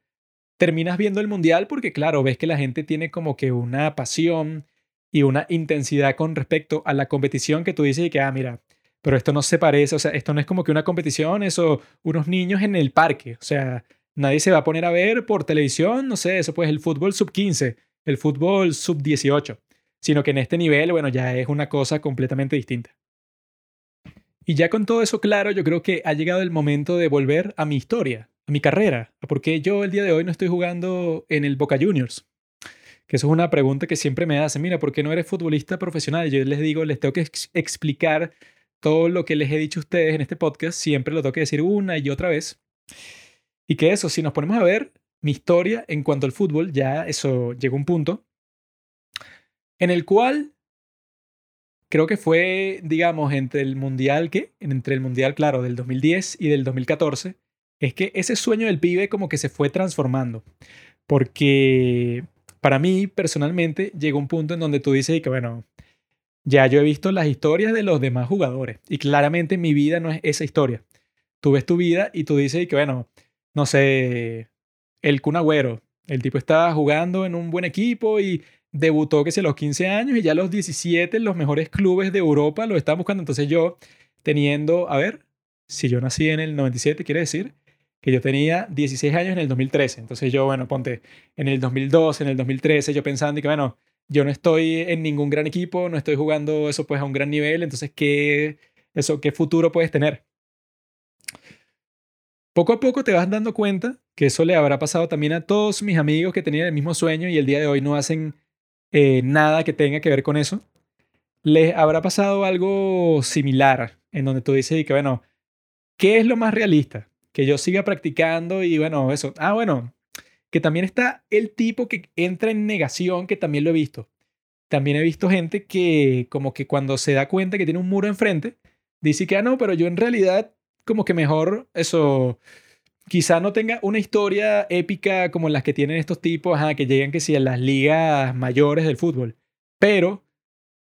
Speaker 1: terminas viendo el mundial porque claro, ves que la gente tiene como que una pasión y una intensidad con respecto a la competición que tú dices y que, ah, mira, pero esto no se parece, o sea, esto no es como que una competición, eso, unos niños en el parque, o sea, Nadie se va a poner a ver por televisión, no sé, eso pues el fútbol sub 15, el fútbol sub 18, sino que en este nivel, bueno, ya es una cosa completamente distinta. Y ya con todo eso claro, yo creo que ha llegado el momento de volver a mi historia, a mi carrera, a por qué yo el día de hoy no estoy jugando en el Boca Juniors. Que eso es una pregunta que siempre me hacen, mira, ¿por qué no eres futbolista profesional? Yo les digo, les tengo que explicar todo lo que les he dicho a ustedes en este podcast, siempre lo tengo que decir una y otra vez. Y que eso, si nos ponemos a ver mi historia en cuanto al fútbol, ya eso llegó a un punto en el cual creo que fue, digamos, entre el mundial, que entre el mundial, claro, del 2010 y del 2014, es que ese sueño del pibe como que se fue transformando. Porque para mí, personalmente, llegó un punto en donde tú dices que, bueno, ya yo he visto las historias de los demás jugadores y claramente mi vida no es esa historia. Tú ves tu vida y tú dices que, bueno, no sé, el Kun Agüero. El tipo estaba jugando en un buen equipo y debutó que a los 15 años y ya a los 17 los mejores clubes de Europa lo estaban buscando. Entonces yo teniendo, a ver, si yo nací en el 97, quiere decir que yo tenía 16 años en el 2013. Entonces yo, bueno, ponte en el 2012, en el 2013, yo pensando y que, bueno, yo no estoy en ningún gran equipo, no estoy jugando eso pues a un gran nivel, entonces, ¿qué, eso, qué futuro puedes tener? Poco a poco te vas dando cuenta que eso le habrá pasado también a todos mis amigos que tenían el mismo sueño y el día de hoy no hacen eh, nada que tenga que ver con eso. Les habrá pasado algo similar en donde tú dices que, bueno, ¿qué es lo más realista? Que yo siga practicando y, bueno, eso. Ah, bueno, que también está el tipo que entra en negación, que también lo he visto. También he visto gente que como que cuando se da cuenta que tiene un muro enfrente, dice que, ah, no, pero yo en realidad como que mejor eso, quizá no tenga una historia épica como las que tienen estos tipos, que llegan que sí a las ligas mayores del fútbol, pero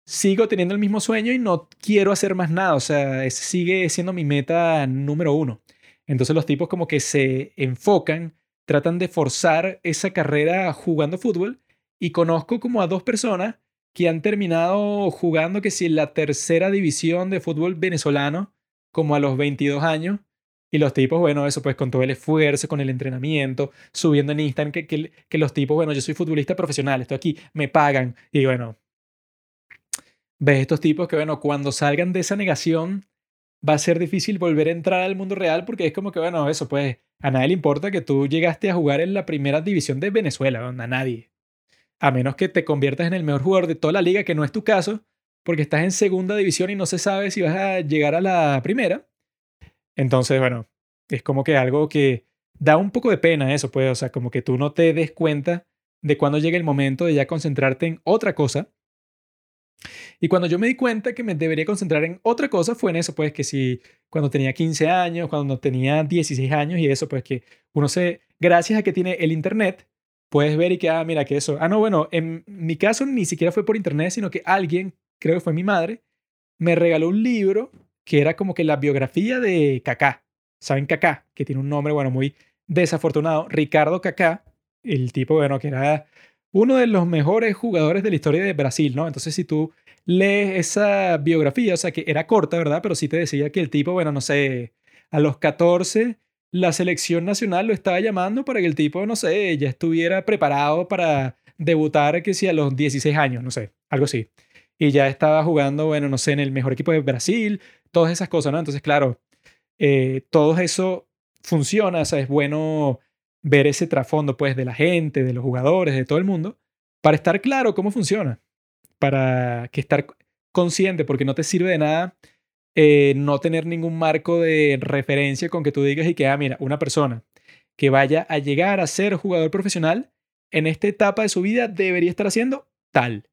Speaker 1: sigo teniendo el mismo sueño y no quiero hacer más nada, o sea, sigue siendo mi meta número uno. Entonces los tipos como que se enfocan, tratan de forzar esa carrera jugando fútbol y conozco como a dos personas que han terminado jugando que si en la tercera división de fútbol venezolano como a los 22 años. Y los tipos, bueno, eso pues con todo el esfuerzo, con el entrenamiento, subiendo en Instagram que, que, los tipos, bueno, yo soy futbolista profesional, estoy aquí, me pagan. Y bueno, ves estos tipos que, bueno, cuando salgan de esa negación, va a ser difícil volver a entrar al mundo real porque es como que, bueno, eso pues a nadie le importa que tú llegaste a jugar en la primera división de Venezuela, a nadie. A menos que te conviertas en el mejor jugador de toda la liga, que no es tu caso, porque estás en segunda división y no se sabe si vas a llegar a la primera. Entonces, bueno, es como que algo que da un poco de pena eso, pues, o sea, como que tú no te des cuenta de cuando llega el momento de ya concentrarte en otra cosa. Y cuando yo me di cuenta que me debería concentrar en otra cosa fue en eso, pues que si cuando tenía 15 años, cuando tenía 16 años y eso, pues que uno se, gracias a que tiene el Internet, puedes ver y que, ah, mira, que eso, ah, no, bueno, en mi caso ni siquiera fue por Internet, sino que alguien, creo que fue mi madre, me regaló un libro que era como que la biografía de Kaká. ¿Saben Kaká? Que tiene un nombre, bueno, muy desafortunado. Ricardo Kaká, el tipo, bueno, que era uno de los mejores jugadores de la historia de Brasil, ¿no? Entonces, si tú lees esa biografía, o sea, que era corta, ¿verdad? Pero sí te decía que el tipo, bueno, no sé, a los 14 la selección nacional lo estaba llamando para que el tipo, no sé, ya estuviera preparado para debutar, que sí, a los 16 años, no sé, algo así. Y ya estaba jugando, bueno, no sé, en el mejor equipo de Brasil, todas esas cosas, ¿no? Entonces, claro, eh, todo eso funciona, o sea, es bueno ver ese trasfondo, pues, de la gente, de los jugadores, de todo el mundo, para estar claro cómo funciona, para que estar consciente, porque no te sirve de nada eh, no tener ningún marco de referencia con que tú digas y que, ah, mira, una persona que vaya a llegar a ser jugador profesional en esta etapa de su vida debería estar haciendo tal.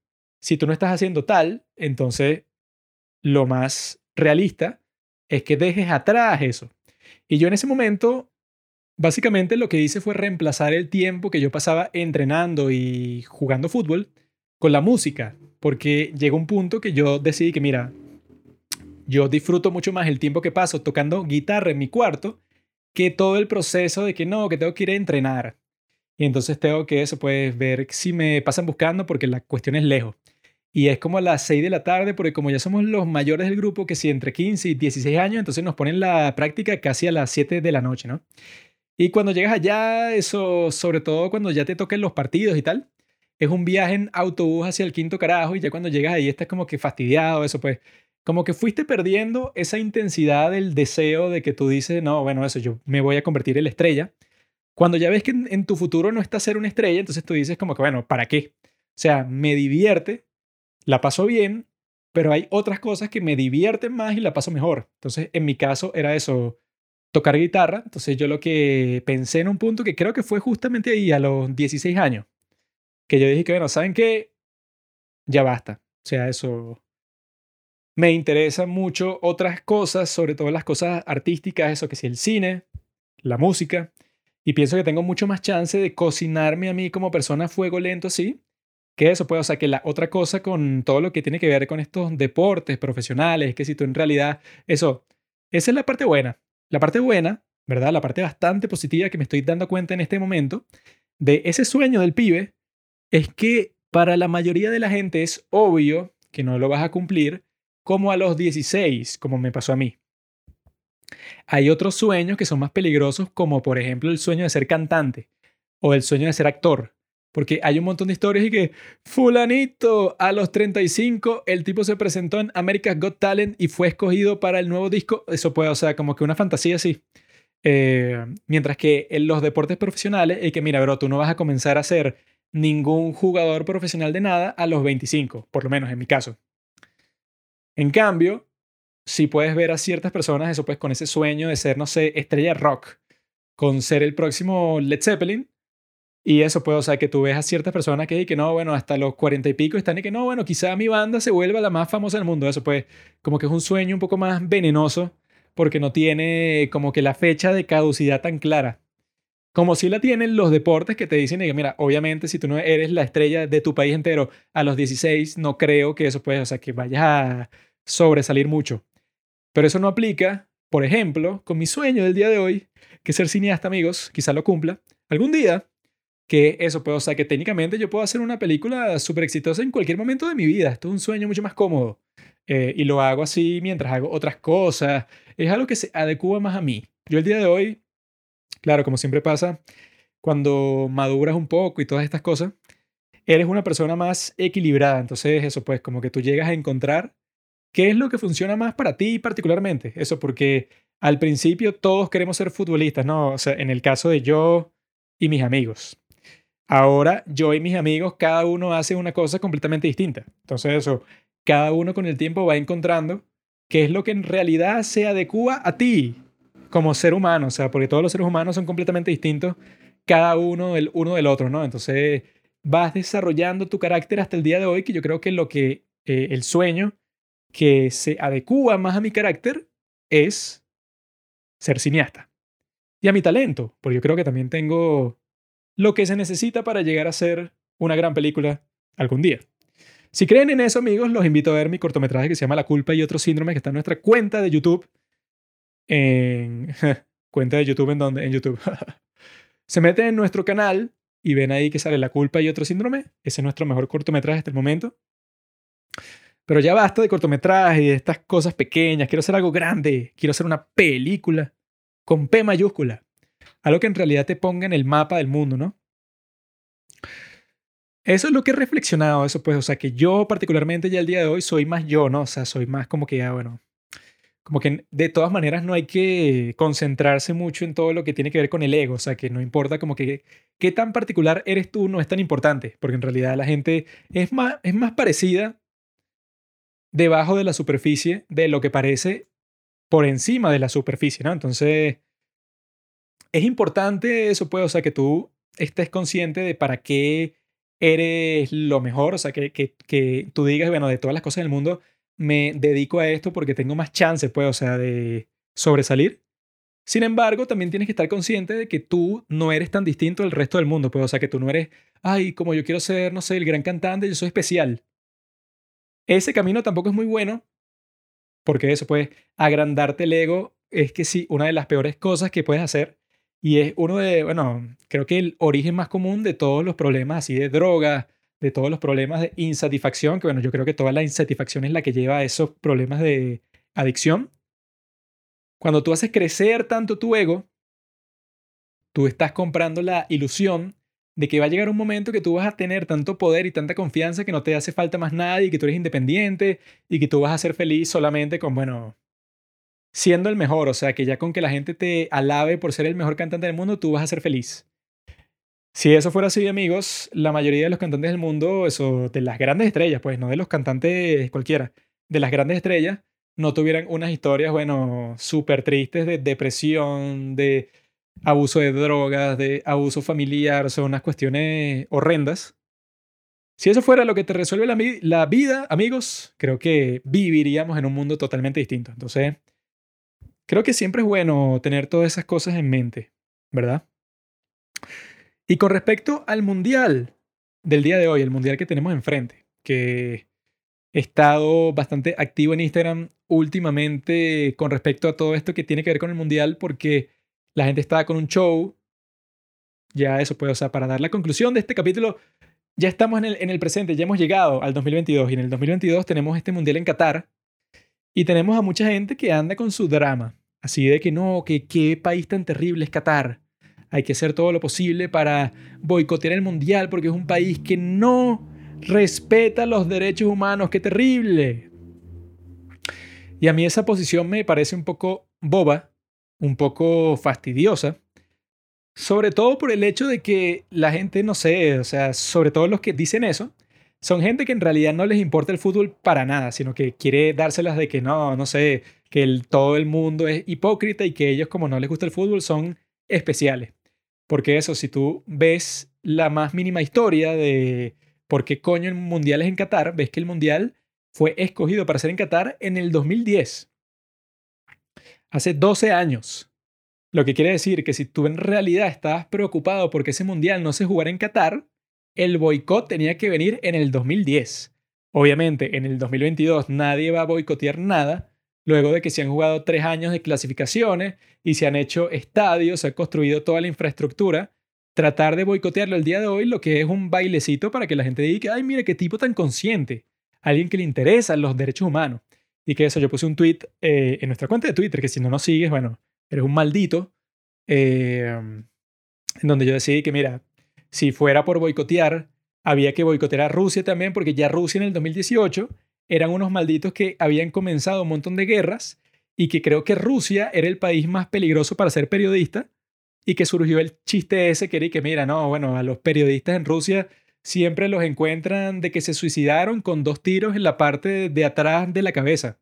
Speaker 1: Si tú no estás haciendo tal, entonces lo más realista es que dejes atrás eso. Y yo en ese momento, básicamente lo que hice fue reemplazar el tiempo que yo pasaba entrenando y jugando fútbol con la música, porque llegó un punto que yo decidí que, mira, yo disfruto mucho más el tiempo que paso tocando guitarra en mi cuarto que todo el proceso de que no, que tengo que ir a entrenar. Y entonces tengo que eso, pues ver si me pasan buscando porque la cuestión es lejos. Y es como a las 6 de la tarde, porque como ya somos los mayores del grupo, que si entre 15 y 16 años, entonces nos ponen la práctica casi a las 7 de la noche, ¿no? Y cuando llegas allá, eso, sobre todo cuando ya te toquen los partidos y tal, es un viaje en autobús hacia el quinto carajo y ya cuando llegas ahí estás como que fastidiado, eso pues, como que fuiste perdiendo esa intensidad del deseo de que tú dices, no, bueno, eso, yo me voy a convertir en la estrella. Cuando ya ves que en, en tu futuro no está ser una estrella, entonces tú dices como que, bueno, ¿para qué? O sea, me divierte, la paso bien, pero hay otras cosas que me divierten más y la paso mejor. Entonces, en mi caso era eso, tocar guitarra. Entonces, yo lo que pensé en un punto que creo que fue justamente ahí, a los 16 años, que yo dije que, bueno, ¿saben qué? Ya basta. O sea, eso... Me interesan mucho otras cosas, sobre todo las cosas artísticas, eso que si el cine, la música, y pienso que tengo mucho más chance de cocinarme a mí como persona a fuego lento así, que eso puede, o sea, que la otra cosa con todo lo que tiene que ver con estos deportes profesionales, que si tú en realidad, eso, esa es la parte buena. La parte buena, ¿verdad? La parte bastante positiva que me estoy dando cuenta en este momento de ese sueño del pibe es que para la mayoría de la gente es obvio que no lo vas a cumplir como a los 16, como me pasó a mí. Hay otros sueños que son más peligrosos, como por ejemplo el sueño de ser cantante o el sueño de ser actor. Porque hay un montón de historias y que, fulanito, a los 35, el tipo se presentó en America's Got Talent y fue escogido para el nuevo disco. Eso puede, o sea, como que una fantasía así. Eh, mientras que en los deportes profesionales, es que, mira, bro, tú no vas a comenzar a ser ningún jugador profesional de nada a los 25, por lo menos en mi caso. En cambio, si puedes ver a ciertas personas, eso pues con ese sueño de ser, no sé, estrella rock, con ser el próximo Led Zeppelin, y eso puede, o sea, que tú ves a ciertas personas que, que no, bueno, hasta los cuarenta y pico están y que no, bueno, quizá mi banda se vuelva la más famosa del mundo. Eso pues, como que es un sueño un poco más venenoso porque no tiene como que la fecha de caducidad tan clara. Como si la tienen los deportes que te dicen, que mira, obviamente si tú no eres la estrella de tu país entero a los 16, no creo que eso pueda, o sea, que vayas a sobresalir mucho. Pero eso no aplica, por ejemplo, con mi sueño del día de hoy, que ser cineasta, amigos, quizá lo cumpla. Algún día que eso, pues, o sea, que técnicamente yo puedo hacer una película súper exitosa en cualquier momento de mi vida. Esto es un sueño mucho más cómodo. Eh, y lo hago así mientras hago otras cosas. Es algo que se adecua más a mí. Yo el día de hoy, claro, como siempre pasa, cuando maduras un poco y todas estas cosas, eres una persona más equilibrada. Entonces, eso, pues, como que tú llegas a encontrar qué es lo que funciona más para ti particularmente. Eso, porque al principio todos queremos ser futbolistas, ¿no? O sea, en el caso de yo y mis amigos. Ahora yo y mis amigos, cada uno hace una cosa completamente distinta. Entonces eso, cada uno con el tiempo va encontrando qué es lo que en realidad se adecua a ti como ser humano, o sea, porque todos los seres humanos son completamente distintos, cada uno el uno del otro, ¿no? Entonces vas desarrollando tu carácter hasta el día de hoy, que yo creo que lo que eh, el sueño que se adecua más a mi carácter es ser cineasta. Y a mi talento, porque yo creo que también tengo lo que se necesita para llegar a ser una gran película algún día. Si creen en eso, amigos, los invito a ver mi cortometraje que se llama La culpa y otros síndromes, que está en nuestra cuenta de YouTube. En cuenta de YouTube en donde en YouTube. se meten en nuestro canal y ven ahí que sale La culpa y otro síndrome. Ese es nuestro mejor cortometraje hasta el momento. Pero ya basta de cortometraje y de estas cosas pequeñas. Quiero hacer algo grande. Quiero hacer una película con P mayúscula. Algo que en realidad te ponga en el mapa del mundo, ¿no? Eso es lo que he reflexionado, eso pues, o sea, que yo particularmente ya el día de hoy soy más yo, ¿no? O sea, soy más como que ya, bueno, como que de todas maneras no hay que concentrarse mucho en todo lo que tiene que ver con el ego, o sea, que no importa como que qué tan particular eres tú no es tan importante, porque en realidad la gente es más, es más parecida debajo de la superficie de lo que parece por encima de la superficie, ¿no? Entonces, es importante eso, pues, o sea, que tú estés consciente de para qué eres lo mejor, o sea, que, que, que tú digas, bueno, de todas las cosas del mundo, me dedico a esto porque tengo más chances, pues, o sea, de sobresalir. Sin embargo, también tienes que estar consciente de que tú no eres tan distinto del resto del mundo, pues, o sea, que tú no eres, ay, como yo quiero ser, no sé, el gran cantante, yo soy especial. Ese camino tampoco es muy bueno, porque eso puede agrandarte el ego, es que sí, una de las peores cosas que puedes hacer y es uno de, bueno, creo que el origen más común de todos los problemas así de droga, de todos los problemas de insatisfacción, que bueno, yo creo que toda la insatisfacción es la que lleva a esos problemas de adicción. Cuando tú haces crecer tanto tu ego, tú estás comprando la ilusión de que va a llegar un momento que tú vas a tener tanto poder y tanta confianza que no te hace falta más nada y que tú eres independiente y que tú vas a ser feliz solamente con, bueno, siendo el mejor, o sea, que ya con que la gente te alabe por ser el mejor cantante del mundo, tú vas a ser feliz. Si eso fuera así, amigos, la mayoría de los cantantes del mundo, eso, de las grandes estrellas, pues no de los cantantes cualquiera, de las grandes estrellas, no tuvieran unas historias, bueno, súper tristes de depresión, de abuso de drogas, de abuso familiar, son unas cuestiones horrendas. Si eso fuera lo que te resuelve la, la vida, amigos, creo que viviríamos en un mundo totalmente distinto. Entonces, Creo que siempre es bueno tener todas esas cosas en mente, ¿verdad? Y con respecto al mundial del día de hoy, el mundial que tenemos enfrente, que he estado bastante activo en Instagram últimamente con respecto a todo esto que tiene que ver con el mundial, porque la gente estaba con un show. Ya eso puede, o sea, para dar la conclusión de este capítulo, ya estamos en el, en el presente, ya hemos llegado al 2022 y en el 2022 tenemos este mundial en Qatar y tenemos a mucha gente que anda con su drama, así de que no, que qué país tan terrible es Qatar. Hay que hacer todo lo posible para boicotear el mundial porque es un país que no respeta los derechos humanos. ¡Qué terrible! Y a mí esa posición me parece un poco boba, un poco fastidiosa, sobre todo por el hecho de que la gente, no sé, o sea, sobre todo los que dicen eso, son gente que en realidad no les importa el fútbol para nada, sino que quiere dárselas de que no, no sé, que todo el mundo es hipócrita y que ellos como no les gusta el fútbol son especiales. Porque eso, si tú ves la más mínima historia de por qué coño el mundial es en Qatar, ves que el mundial fue escogido para ser en Qatar en el 2010. Hace 12 años. Lo que quiere decir que si tú en realidad estabas preocupado porque ese mundial no se jugara en Qatar, el boicot tenía que venir en el 2010. Obviamente, en el 2022 nadie va a boicotear nada, luego de que se han jugado tres años de clasificaciones y se han hecho estadios, se ha construido toda la infraestructura. Tratar de boicotearlo el día de hoy, lo que es un bailecito para que la gente diga, ay, mire qué tipo tan consciente, alguien que le interesan los derechos humanos. Y que eso, yo puse un tweet eh, en nuestra cuenta de Twitter, que si no nos sigues, bueno, eres un maldito, eh, en donde yo decidí que, mira, si fuera por boicotear, había que boicotear a Rusia también, porque ya Rusia en el 2018 eran unos malditos que habían comenzado un montón de guerras y que creo que Rusia era el país más peligroso para ser periodista y que surgió el chiste ese que era que, mira, no, bueno, a los periodistas en Rusia siempre los encuentran de que se suicidaron con dos tiros en la parte de atrás de la cabeza.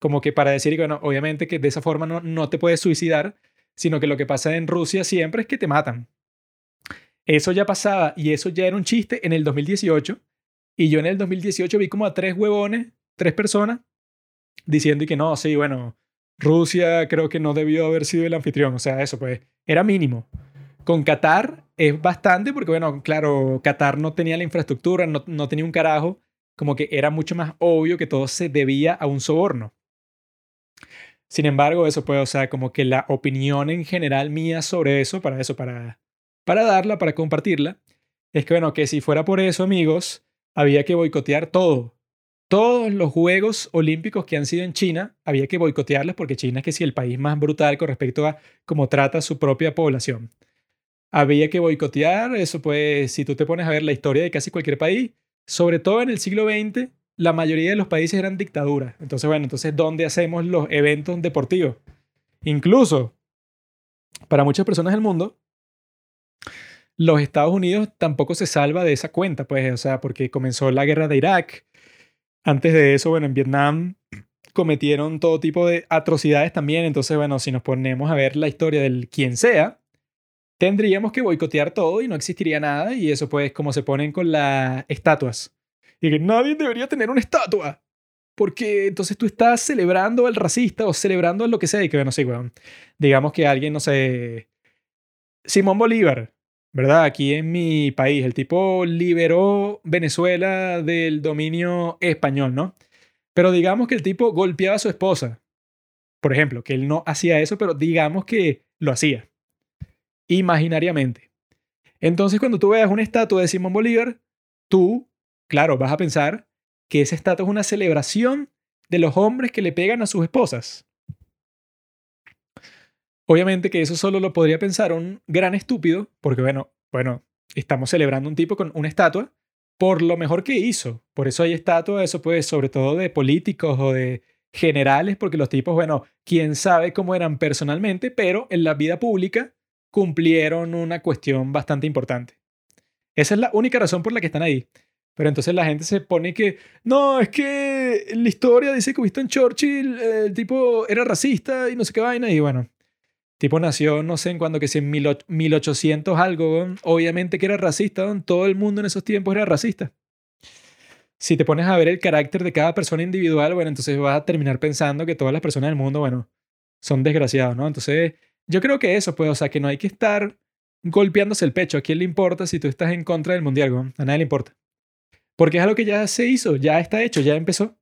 Speaker 1: Como que para decir bueno, obviamente que de esa forma no, no te puedes suicidar, sino que lo que pasa en Rusia siempre es que te matan. Eso ya pasaba y eso ya era un chiste en el 2018. Y yo en el 2018 vi como a tres huevones, tres personas, diciendo que no, sí, bueno, Rusia creo que no debió haber sido el anfitrión. O sea, eso pues era mínimo. Con Qatar es bastante porque, bueno, claro, Qatar no tenía la infraestructura, no, no tenía un carajo. Como que era mucho más obvio que todo se debía a un soborno. Sin embargo, eso pues, o sea, como que la opinión en general mía sobre eso, para eso, para, para darla, para compartirla, es que, bueno, que si fuera por eso, amigos, había que boicotear todo. Todos los Juegos Olímpicos que han sido en China, había que boicotearlos porque China es que sí el país más brutal con respecto a cómo trata su propia población. Había que boicotear, eso pues, si tú te pones a ver la historia de casi cualquier país, sobre todo en el siglo XX, la mayoría de los países eran dictaduras. Entonces, bueno, entonces, ¿dónde hacemos los eventos deportivos? Incluso, para muchas personas del mundo, los Estados Unidos tampoco se salva de esa cuenta, pues, o sea, porque comenzó la guerra de Irak. Antes de eso, bueno, en Vietnam cometieron todo tipo de atrocidades también. Entonces, bueno, si nos ponemos a ver la historia del quien sea, tendríamos que boicotear todo y no existiría nada. Y eso, pues, como se ponen con las estatuas y que nadie debería tener una estatua. Porque entonces tú estás celebrando al racista o celebrando lo que sea. Y que, bueno, sí, weón. Digamos que alguien, no sé. Simón Bolívar, ¿verdad? Aquí en mi país, el tipo liberó Venezuela del dominio español, ¿no? Pero digamos que el tipo golpeaba a su esposa. Por ejemplo, que él no hacía eso, pero digamos que lo hacía. Imaginariamente. Entonces, cuando tú veas una estatua de Simón Bolívar, tú Claro, vas a pensar que ese estatus es una celebración de los hombres que le pegan a sus esposas. Obviamente que eso solo lo podría pensar un gran estúpido, porque bueno, bueno, estamos celebrando un tipo con una estatua por lo mejor que hizo. Por eso hay estatuas, eso pues sobre todo de políticos o de generales, porque los tipos, bueno, quién sabe cómo eran personalmente, pero en la vida pública cumplieron una cuestión bastante importante. Esa es la única razón por la que están ahí. Pero entonces la gente se pone que, no, es que la historia dice que Winston Churchill, el tipo era racista y no sé qué vaina, y bueno, tipo nació, no sé en cuándo, que si en 1800 algo, obviamente que era racista, todo el mundo en esos tiempos era racista. Si te pones a ver el carácter de cada persona individual, bueno, entonces vas a terminar pensando que todas las personas del mundo, bueno, son desgraciados, ¿no? Entonces, yo creo que eso, pues, o sea, que no hay que estar golpeándose el pecho. ¿A quién le importa si tú estás en contra del mundial? A nadie le importa. Porque es algo que ya se hizo, ya está hecho, ya empezó.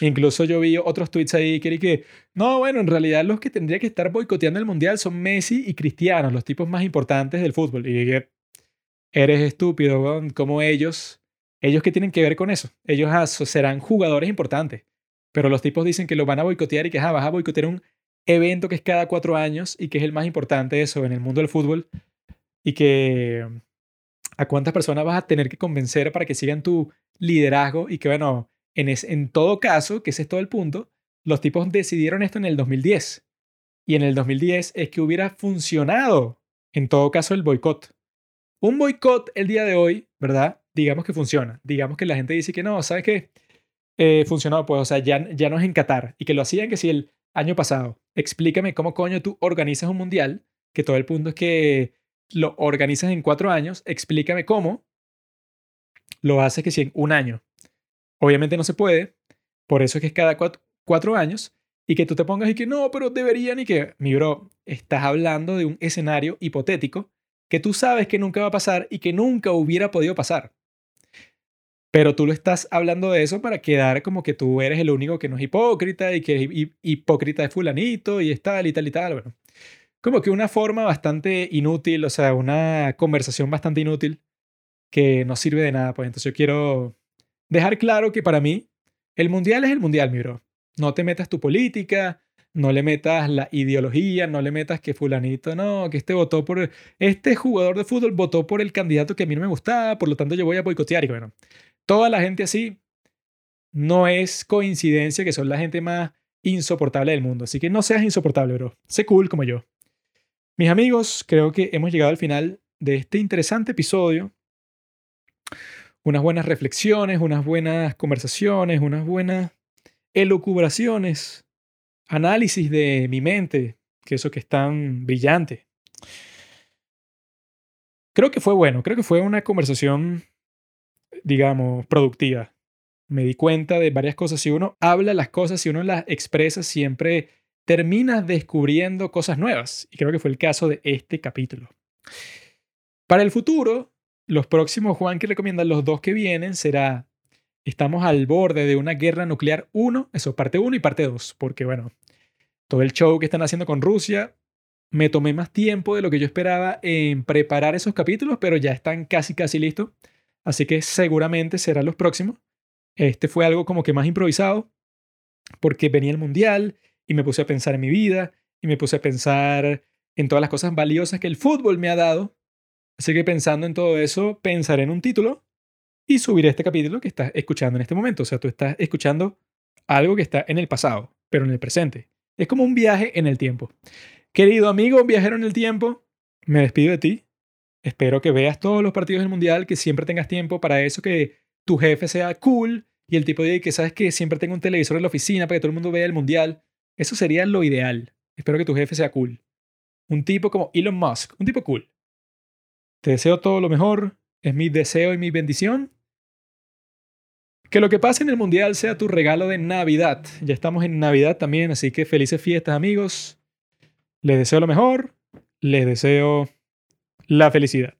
Speaker 1: Incluso yo vi otros tweets ahí que que, no, bueno, en realidad los que tendría que estar boicoteando el mundial son Messi y Cristiano, los tipos más importantes del fútbol. Y dije, eres estúpido, como ellos, ellos qué tienen que ver con eso. Ellos serán jugadores importantes, pero los tipos dicen que lo van a boicotear y que vas a boicotear un evento que es cada cuatro años y que es el más importante eso en el mundo del fútbol y que a cuántas personas vas a tener que convencer para que sigan tu liderazgo y que, bueno, en, todo caso, que ese es todo el punto, los tipos decidieron esto en el 2010. Y en el 2010 es que hubiera funcionado, en todo caso, el boicot. Un boicot el día de hoy, ¿verdad? Digamos que funciona. Digamos que la gente dice que no, ¿sabes qué? Eh, funcionó, pues, o sea, ya, ya no es en Qatar. Y que lo hacían que si el año pasado. Explícame cómo coño tú organizas un mundial, que todo el punto es que lo organizas en cuatro años, explícame cómo lo haces que si en un año. Obviamente no se puede, por eso es que es cada cuatro, años, y que tú te pongas y que no, pero deberían y que, mi bro, estás hablando de un escenario hipotético que tú sabes que nunca va a pasar y que nunca hubiera podido pasar. Pero tú lo estás hablando de eso para quedar como que tú eres el único que no es hipócrita y que es hipócrita de fulanito y tal y tal y tal. Bueno, como que una forma bastante inútil, o sea, una conversación bastante inútil que no sirve de nada. Pues entonces yo quiero dejar claro que para mí el mundial es el mundial, mi bro. No te metas tu política, no le metas la ideología, no le metas que fulanito, no, que este votó por, este jugador de fútbol votó por el candidato que a mí no me gustaba, por lo tanto yo voy a boicotear. Y bueno, toda la gente así no es coincidencia que son la gente más insoportable del mundo. Así que no seas insoportable, bro. Sé cool como yo. Mis amigos, creo que hemos llegado al final de este interesante episodio. Unas buenas reflexiones, unas buenas conversaciones, unas buenas elucubraciones, análisis de mi mente, que eso que es tan brillante. Creo que fue bueno, creo que fue una conversación, digamos, productiva. Me di cuenta de varias cosas. Si uno habla las cosas, si uno las expresa, siempre termina descubriendo cosas nuevas. Y creo que fue el caso de este capítulo. Para el futuro, los próximos Juan que recomiendan los dos que vienen será estamos al borde de una guerra nuclear 1, eso parte 1 y parte 2, porque bueno, todo el show que están haciendo con Rusia, me tomé más tiempo de lo que yo esperaba en preparar esos capítulos, pero ya están casi casi listos, así que seguramente serán los próximos. Este fue algo como que más improvisado, porque venía el mundial y me puse a pensar en mi vida y me puse a pensar en todas las cosas valiosas que el fútbol me ha dado. Así que pensando en todo eso, pensaré en un título y subiré este capítulo que estás escuchando en este momento. O sea, tú estás escuchando algo que está en el pasado, pero en el presente. Es como un viaje en el tiempo. Querido amigo viajero en el tiempo, me despido de ti. Espero que veas todos los partidos del Mundial, que siempre tengas tiempo para eso, que tu jefe sea cool y el tipo de que sabes que siempre tenga un televisor en la oficina para que todo el mundo vea el Mundial. Eso sería lo ideal. Espero que tu jefe sea cool. Un tipo como Elon Musk, un tipo cool. Te deseo todo lo mejor, es mi deseo y mi bendición. Que lo que pase en el Mundial sea tu regalo de Navidad. Ya estamos en Navidad también, así que felices fiestas amigos. Les deseo lo mejor. Les deseo la felicidad.